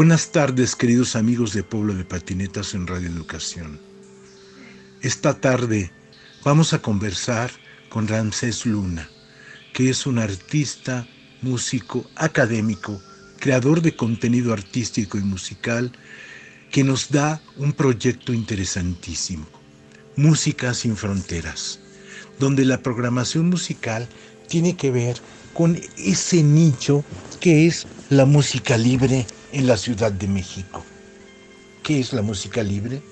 Buenas tardes, queridos amigos de Pueblo de Patinetas en Radio Educación. Esta tarde vamos a conversar con Ramsés Luna, que es un artista, músico, académico, creador de contenido artístico y musical, que nos da un proyecto interesantísimo, Música sin Fronteras, donde la programación musical tiene que ver con ese nicho que es la música libre en la Ciudad de México. ¿Qué es la música libre?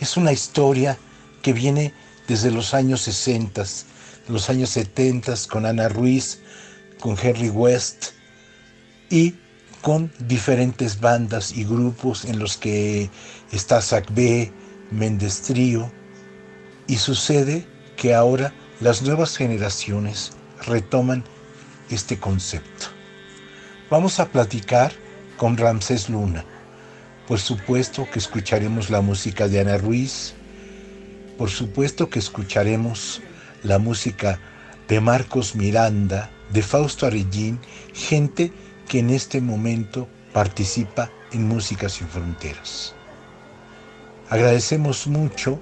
Es una historia que viene desde los años 60, los años 70 con Ana Ruiz, con Henry West y con diferentes bandas y grupos en los que está B, Méndez Trío, y sucede que ahora las nuevas generaciones retoman este concepto. Vamos a platicar con Ramsés Luna. Por supuesto que escucharemos la música de Ana Ruiz, por supuesto que escucharemos la música de Marcos Miranda, de Fausto Arellín, gente que en este momento participa en Música sin Fronteras. Agradecemos mucho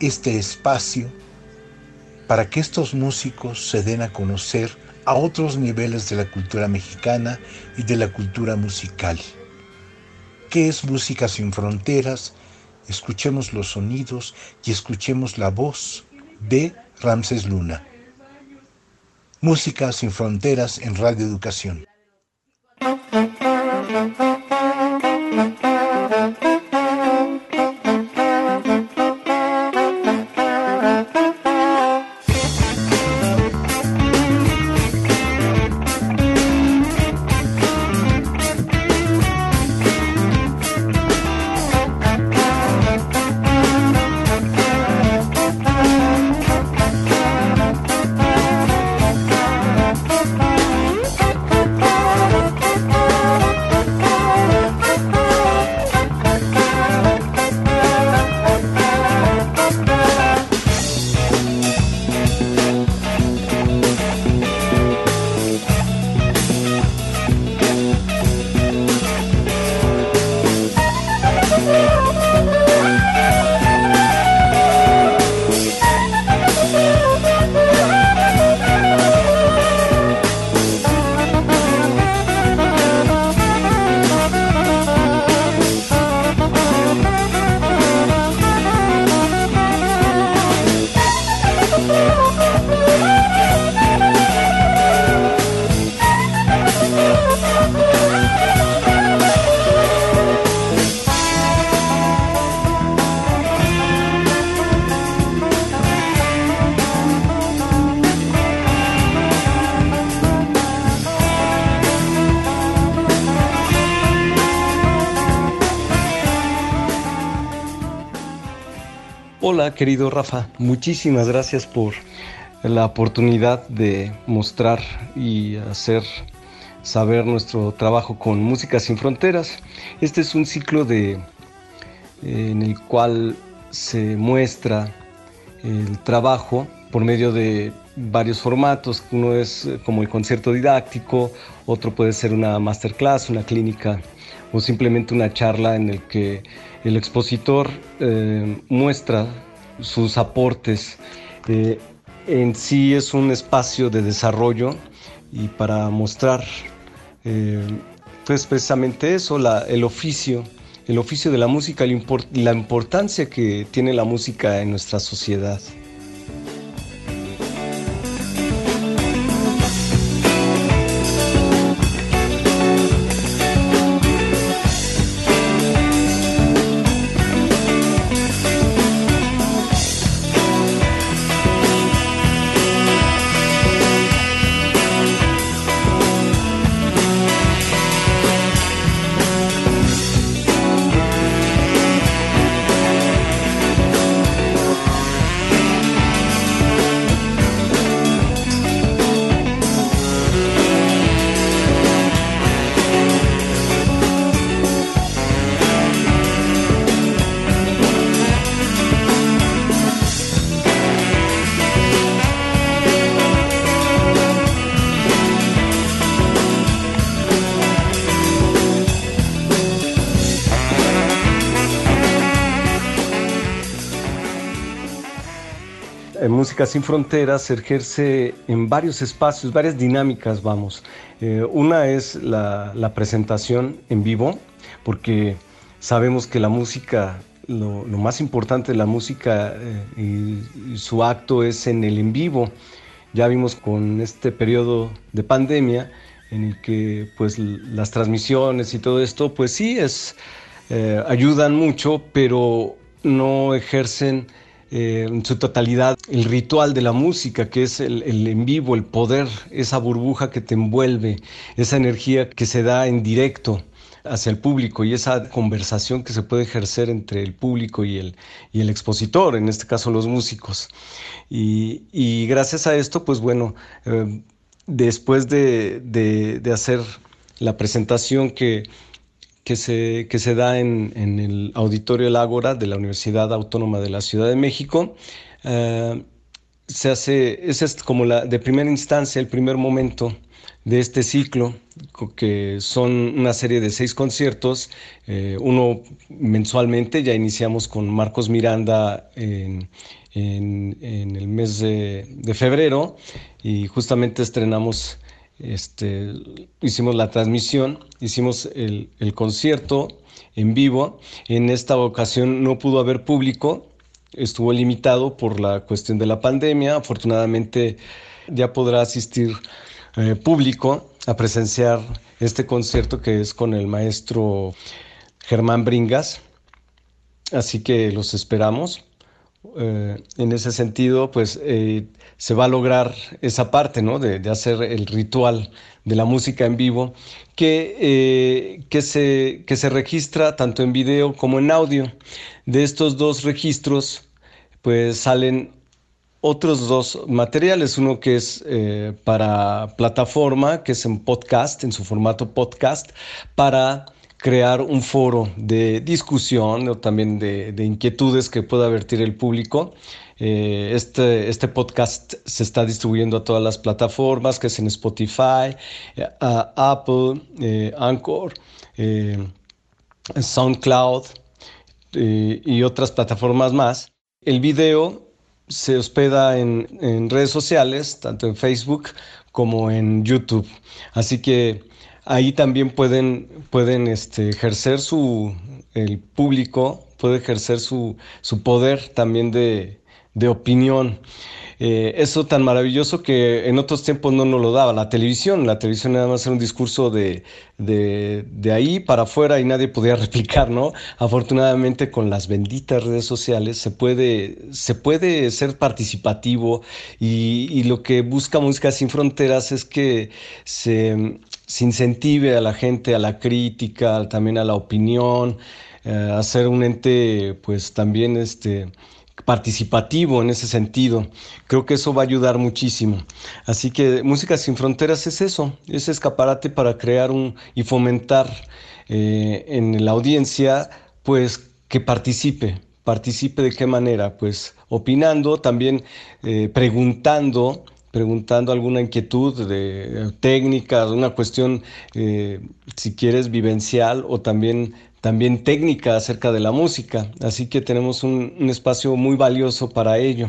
este espacio para que estos músicos se den a conocer a otros niveles de la cultura mexicana y de la cultura musical. ¿Qué es Música sin Fronteras? Escuchemos los sonidos y escuchemos la voz de Ramses Luna. Música sin Fronteras en Radio Educación. Querido Rafa. Muchísimas gracias por la oportunidad de mostrar y hacer saber nuestro trabajo con Música sin Fronteras. Este es un ciclo de, en el cual se muestra el trabajo por medio de varios formatos. Uno es como el concierto didáctico, otro puede ser una masterclass, una clínica o simplemente una charla en el que el expositor eh, muestra sus aportes. Eh, en sí es un espacio de desarrollo y para mostrar eh, pues precisamente eso, el oficio, el oficio de la música, la importancia que tiene la música en nuestra sociedad. Sin Fronteras ejerce en varios espacios, varias dinámicas, vamos. Eh, una es la, presentación en vivo, porque sabemos que la música, lo, más importante de la música eh, y, su acto es en el en vivo. Ya vimos con este periodo de pandemia en el que pues las transmisiones y todo esto, pues sí, es, eh, ayudan mucho, pero no ejercen eh, en su totalidad el ritual de la música, que es el, en vivo, el poder, esa burbuja que te envuelve, esa energía que se da en directo hacia el público y esa conversación que se puede ejercer entre el público y el, y el expositor, en este caso los músicos. Y, gracias a esto, pues bueno, eh, después de, de hacer la presentación que que se, que se da en, en, el Auditorio El Ágora de la Universidad Autónoma de la Ciudad de México. Eh, se hace, ese es como la de primera instancia, el primer momento de este ciclo, que son una serie de seis conciertos, eh, uno mensualmente, ya iniciamos con Marcos Miranda en, en, en el mes de, de, febrero y justamente estrenamos este, hicimos la transmisión, hicimos el, concierto en vivo. En esta ocasión no pudo haber público, estuvo limitado por la cuestión de la pandemia. Afortunadamente ya podrá asistir eh, público a presenciar este concierto que es con el maestro Germán Bringas. Así que los esperamos. Eh, en ese sentido, pues eh, se va a lograr esa parte, ¿no? De, hacer el ritual de la música en vivo, que, eh, que, se, que se registra tanto en video como en audio. De estos dos registros, pues salen otros dos materiales, uno que es para plataforma, que es en podcast, en su formato podcast, para crear un foro de discusión o también de, inquietudes que pueda vertir el público. Eh, este, este podcast se está distribuyendo a todas las plataformas, que es en Spotify, eh, Apple, eh, Anchor, SoundCloud y otras plataformas más. El video se hospeda en redes sociales, tanto en Facebook como en YouTube. Así que ahí también pueden, pueden este, ejercer su, el público puede ejercer su, su poder también de, de opinión. Eh, eso tan maravilloso que en otros tiempos no nos lo daba la televisión. La televisión nada más era un discurso de, de, de, ahí para afuera y nadie podía replicar, ¿no? Afortunadamente con las benditas redes sociales se puede, se puede ser participativo y, y lo que busca Música Sin Fronteras es que se, se incentive a la gente a la crítica, también a la opinión, eh, a ser un ente pues también este participativo en ese sentido. Creo que eso va a ayudar muchísimo. Así que Música sin Fronteras es eso, es escaparate para crear un y fomentar eh, en la audiencia, pues que participe. ¿Participe de qué manera? Pues opinando, también eh, preguntando, preguntando alguna inquietud de técnica, una cuestión, eh, si quieres, vivencial o también también técnica acerca de la música, así que tenemos un espacio muy valioso para ello.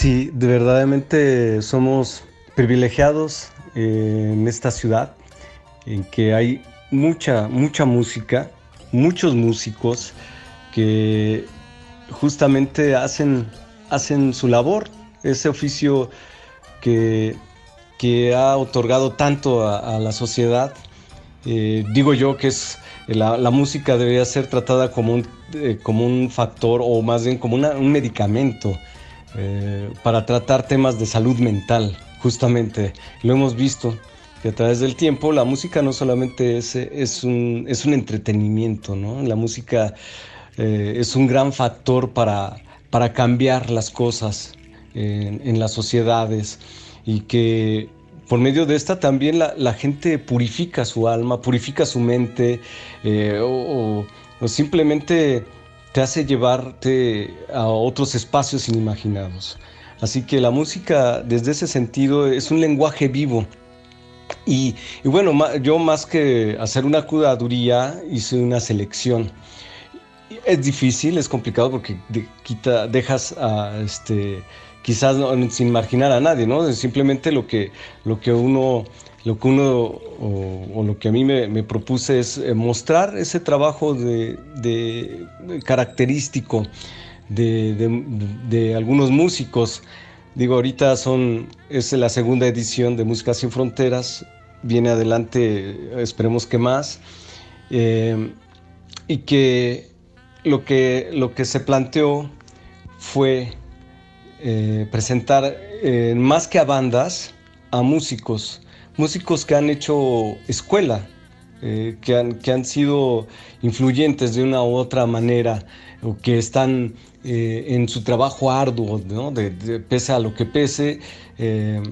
Sí, de verdaderamente somos privilegiados eh, en esta ciudad, en que hay mucha, mucha música, muchos músicos que justamente hacen, hacen su labor, ese oficio que, que ha otorgado tanto a, la sociedad. Eh, digo yo que es la, música debería ser tratada como un, eh, como un factor o más bien como un medicamento eh, para tratar temas de salud mental, justamente. Lo hemos visto que a través del tiempo la música no solamente es, es, un, es un entretenimiento, ¿no? La música eh, es un gran factor para, para cambiar las cosas en, las sociedades y que por medio de esta también la, gente purifica su alma, purifica su mente eh, o, o simplemente te hace llevarte a otros espacios inimaginados. Así que la música desde ese sentido es un lenguaje vivo. Y, bueno, yo más que hacer una curaduría hice una selección. Es difícil, es complicado porque dejas este, quizás sin marginar a nadie, ¿no? Simplemente lo que uno lo que uno o, lo que a mí me, propuse es eh, mostrar ese trabajo de, característico de, algunos músicos. Digo, ahorita son, es la segunda edición de Música Sin Fronteras, viene adelante, esperemos que más, eh, y que lo, que lo que se planteó fue eh, presentar más que a bandas, a músicos músicos que han hecho escuela, eh, que, han, que, han, sido influyentes de una u otra manera, o que están eh, en su trabajo arduo, de, pese a lo que pese, eh,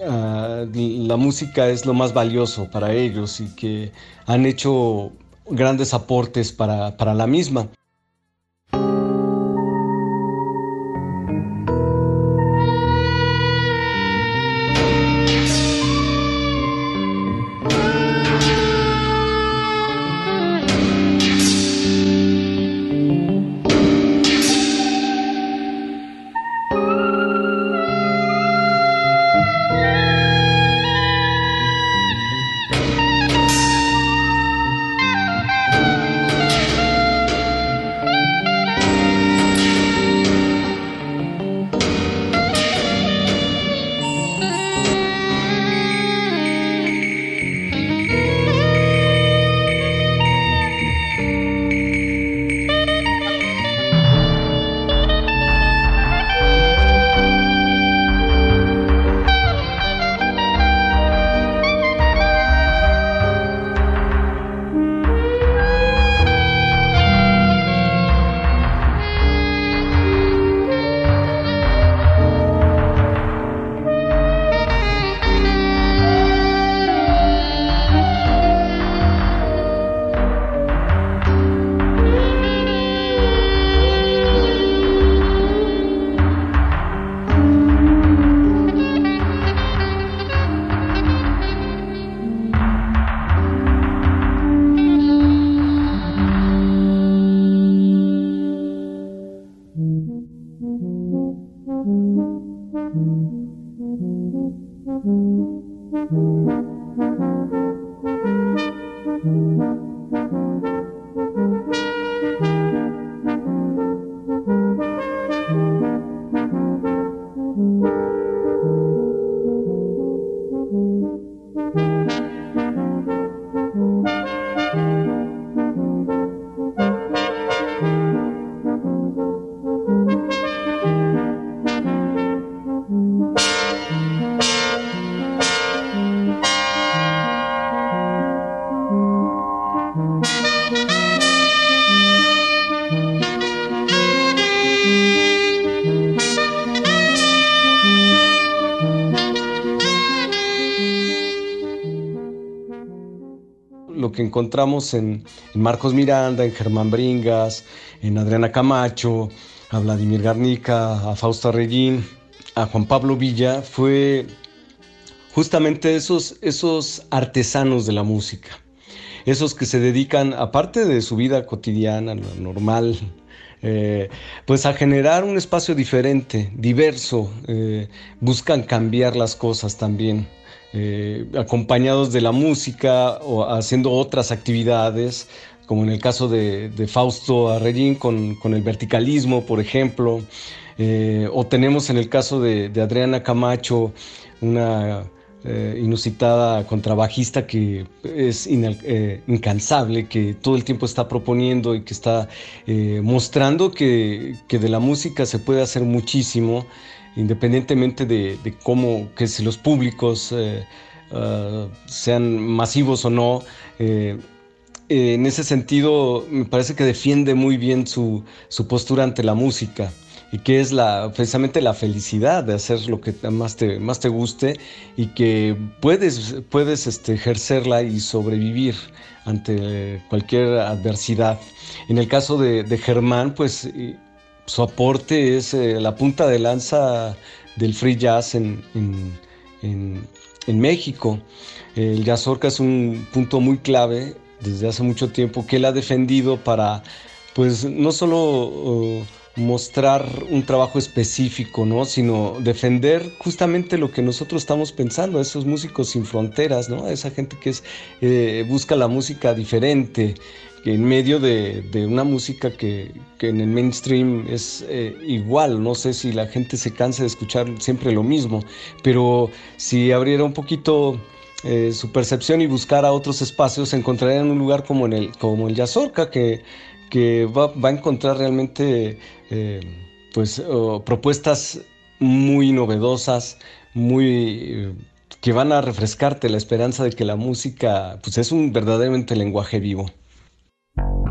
la música es lo más valioso para ellos y que han hecho grandes aportes para, para la misma. Que encontramos en, Marcos Miranda, en Germán Bringas, en Adriana Camacho, a Vladimir Garnica, a Fausta Regín, a Juan Pablo Villa, fue justamente esos, esos artesanos de la música, esos que se dedican, aparte de su vida cotidiana, lo normal, eh, pues a generar un espacio diferente, diverso, eh, buscan cambiar las cosas también. Acompañados de la música o haciendo otras actividades, como en el caso de, Fausto Arregín con, con, el verticalismo, por ejemplo, o tenemos en el caso de, Adriana Camacho una eh, inusitada contrabajista que es eh, incansable, que todo el tiempo está proponiendo y que está eh, mostrando que, de la música se puede hacer muchísimo, independientemente de, cómo, que si los públicos ah, sean masivos o no. en ese sentido, me parece que defiende muy bien su postura ante la música y que es la, precisamente la felicidad de hacer lo que más te, más te guste y que puedes, puedes este, ejercerla y sobrevivir ante cualquier adversidad. En el caso de, Germán, pues su aporte es eh, la punta de lanza del free jazz en, en, México. El jazz orca es un punto muy clave desde hace mucho tiempo que él ha defendido para, pues, no solo mostrar un trabajo específico, ¿no? Sino defender justamente lo que nosotros estamos pensando, esos músicos sin fronteras, ¿no? Esa gente que eh, busca la música diferente, que en medio de, una música que, en el mainstream es eh, igual, no sé si la gente se cansa de escuchar siempre lo mismo, pero si abriera un poquito eh, su percepción y buscara otros espacios, encontrarían un lugar como, en el, como el Yazorca, que que va, a encontrar realmente eh, pues, propuestas muy novedosas, muy, que van a refrescarte la esperanza de que la música pues, es un verdaderamente lenguaje vivo. thank you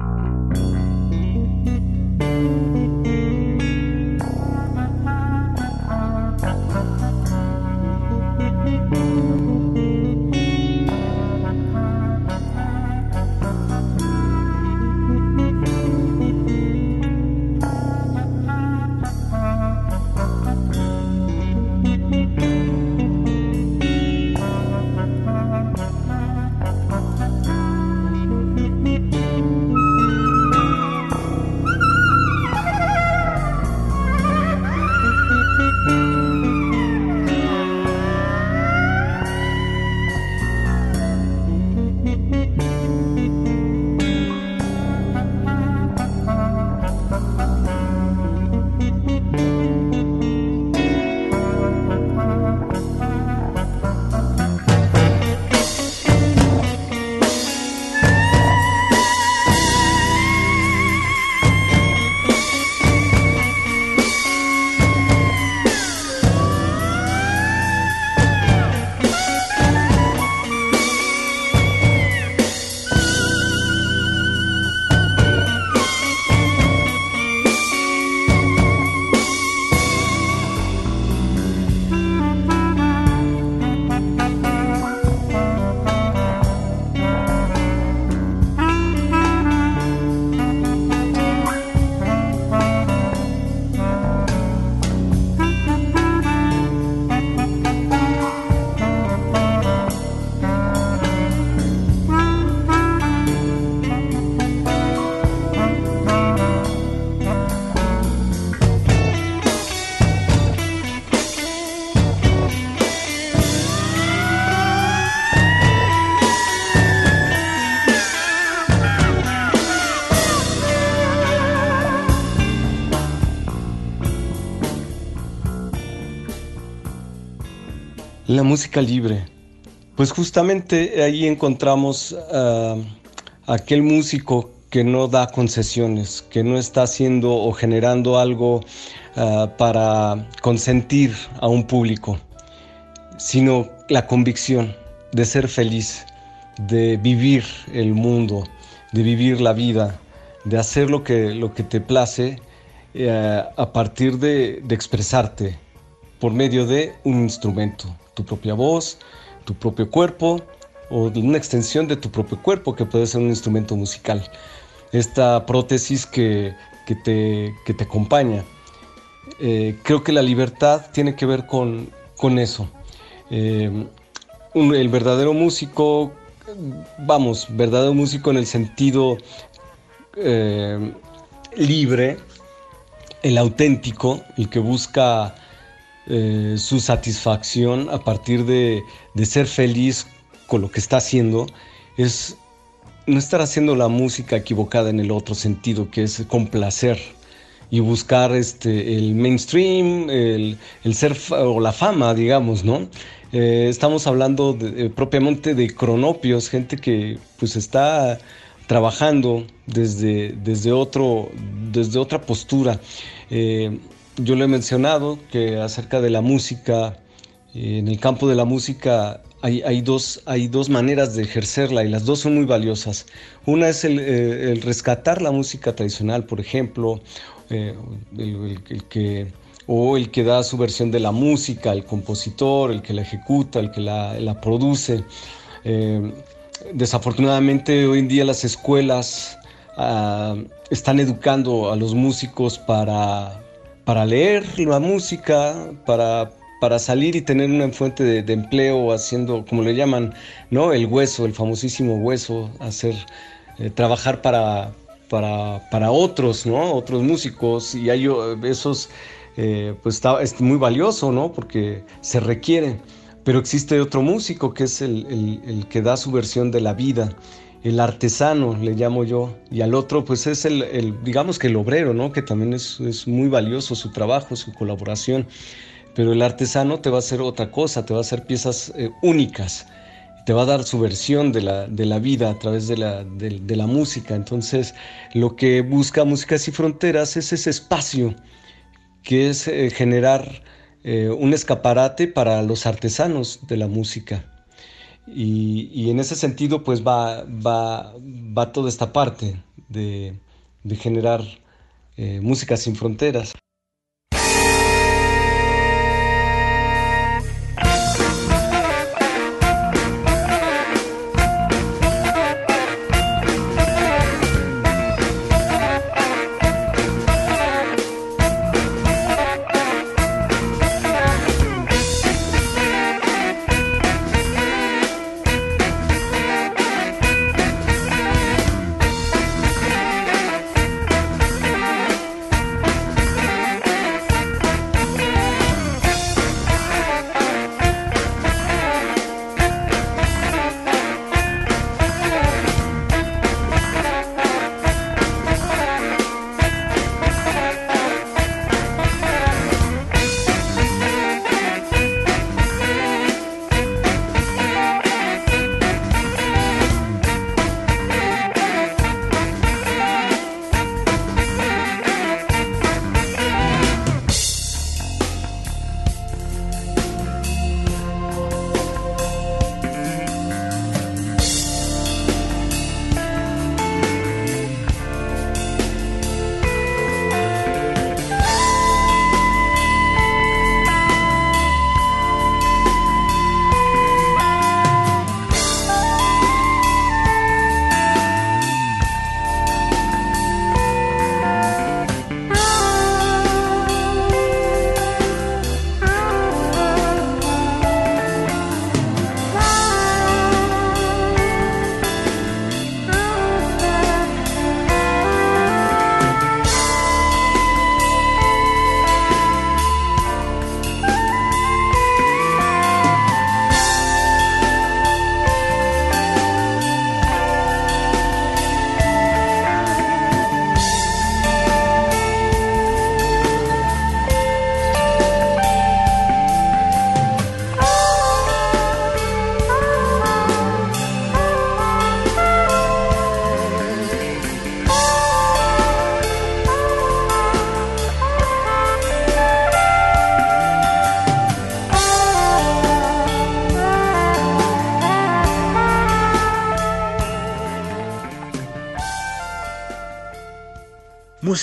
La música libre. Pues justamente ahí encontramos a aquel músico que no da concesiones, que no está haciendo o generando algo ah, para consentir a un público, sino la convicción de ser feliz, de vivir el mundo, de vivir la vida, de hacer lo que, lo que te place eh, a partir de expresarte por medio de un instrumento tu propia voz, tu propio cuerpo o una extensión de tu propio cuerpo que puede ser un instrumento musical. Esta prótesis que, te, te, acompaña. Eh, creo que la libertad tiene que ver con, eso. Eh, el verdadero músico, vamos, verdadero músico en el sentido eh, libre, el auténtico, el que busca eh, su satisfacción a partir de, ser feliz con lo que está haciendo, es no estar haciendo la música equivocada en el otro sentido, que es complacer y buscar este, el mainstream, el, el ser o la fama, digamos, ¿no? Eh, estamos hablando de, propiamente de cronopios, gente que pues está trabajando desde, desde, otro, desde otra postura. Eh, yo le he mencionado que acerca de la música, eh, en el campo de la música hay, dos, hay dos maneras de ejercerla y las dos son muy valiosas. Una es el, eh, rescatar la música tradicional, por ejemplo, el, que, o el que da su versión de la música, el compositor, el que la ejecuta, el que la, produce. desafortunadamente hoy en día las escuelas ah, están educando a los músicos para, para leer la música, para, para salir y tener una fuente de, empleo haciendo, como le llaman, ¿no? El hueso, el famosísimo hueso, hacer, eh, trabajar para, para, para, otros, ¿no? Otros músicos y hay esos, eh, pues está, es muy valioso, ¿no? Porque se requiere. Pero existe otro músico que es el, el que da su versión de la vida el artesano, le llamo yo, y al otro pues es el, digamos que el obrero, ¿no? Que también es, muy valioso su trabajo, su colaboración, pero el artesano te va a hacer otra cosa, te va a hacer piezas eh, únicas, te va a dar su versión de la, de la vida a través de la, de, la música, entonces lo que busca Músicas y Fronteras es ese espacio que es eh, generar eh, un escaparate para los artesanos de la música y, en ese sentido, pues va, va, va toda esta parte de, generar eh, música sin fronteras.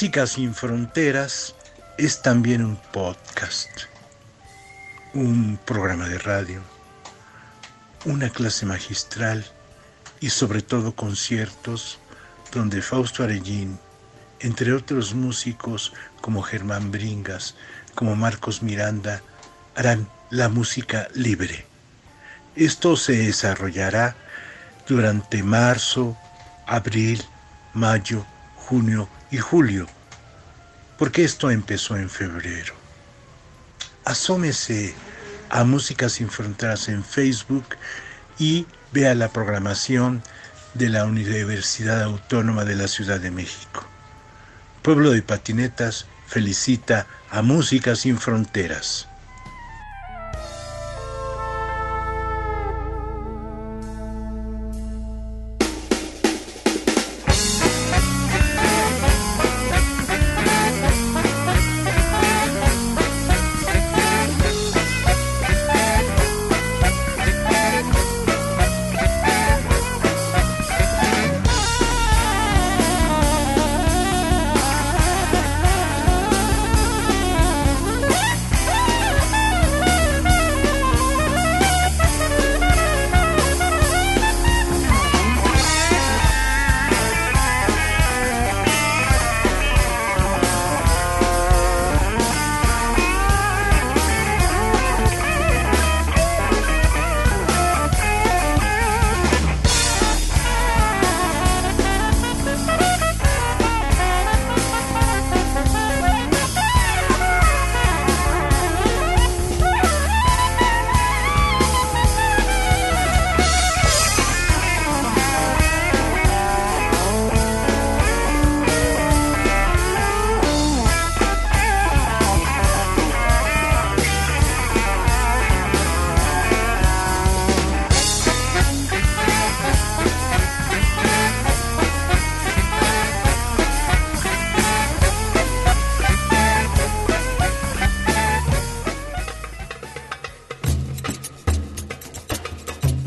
Música sin Fronteras es también un podcast, un programa de radio, una clase magistral y sobre todo conciertos donde Fausto Arellín, entre otros músicos como Germán Bringas, como Marcos Miranda, harán la música libre. Esto se desarrollará durante marzo, abril, mayo, junio y julio porque esto empezó en febrero. Asómese a Música Sin Fronteras en Facebook y vea la programación de la Universidad Autónoma de la Ciudad de México. Pueblo de Patinetas felicita a Música Sin Fronteras.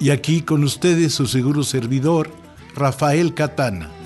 Y aquí con ustedes su seguro servidor, Rafael Catana.